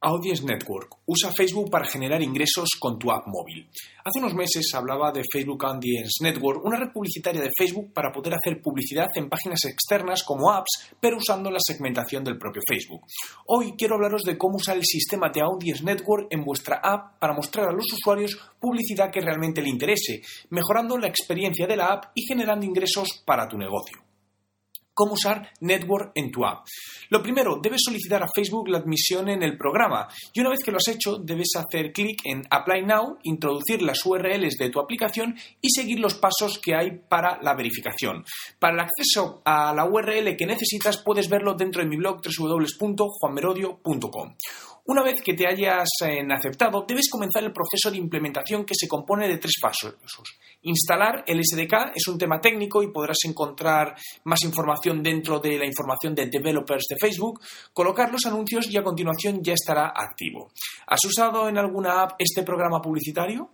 Audience Network. Usa Facebook para generar ingresos con tu app móvil. Hace unos meses hablaba de Facebook Audience Network, una red publicitaria de Facebook para poder hacer publicidad en páginas externas como apps, pero usando la segmentación del propio Facebook. Hoy quiero hablaros de cómo usar el sistema de Audience Network en vuestra app para mostrar a los usuarios publicidad que realmente le interese, mejorando la experiencia de la app y generando ingresos para tu negocio cómo usar Network en tu app. Lo primero, debes solicitar a Facebook la admisión en el programa y una vez que lo has hecho, debes hacer clic en Apply Now, introducir las URLs de tu aplicación y seguir los pasos que hay para la verificación. Para el acceso a la URL que necesitas, puedes verlo dentro de mi blog www.juanmerodio.com. Una vez que te hayas eh, aceptado, debes comenzar el proceso de implementación que se compone de tres pasos. Instalar el SDK es un tema técnico y podrás encontrar más información dentro de la información de developers de Facebook, colocar los anuncios y a continuación ya estará activo. ¿Has usado en alguna app este programa publicitario?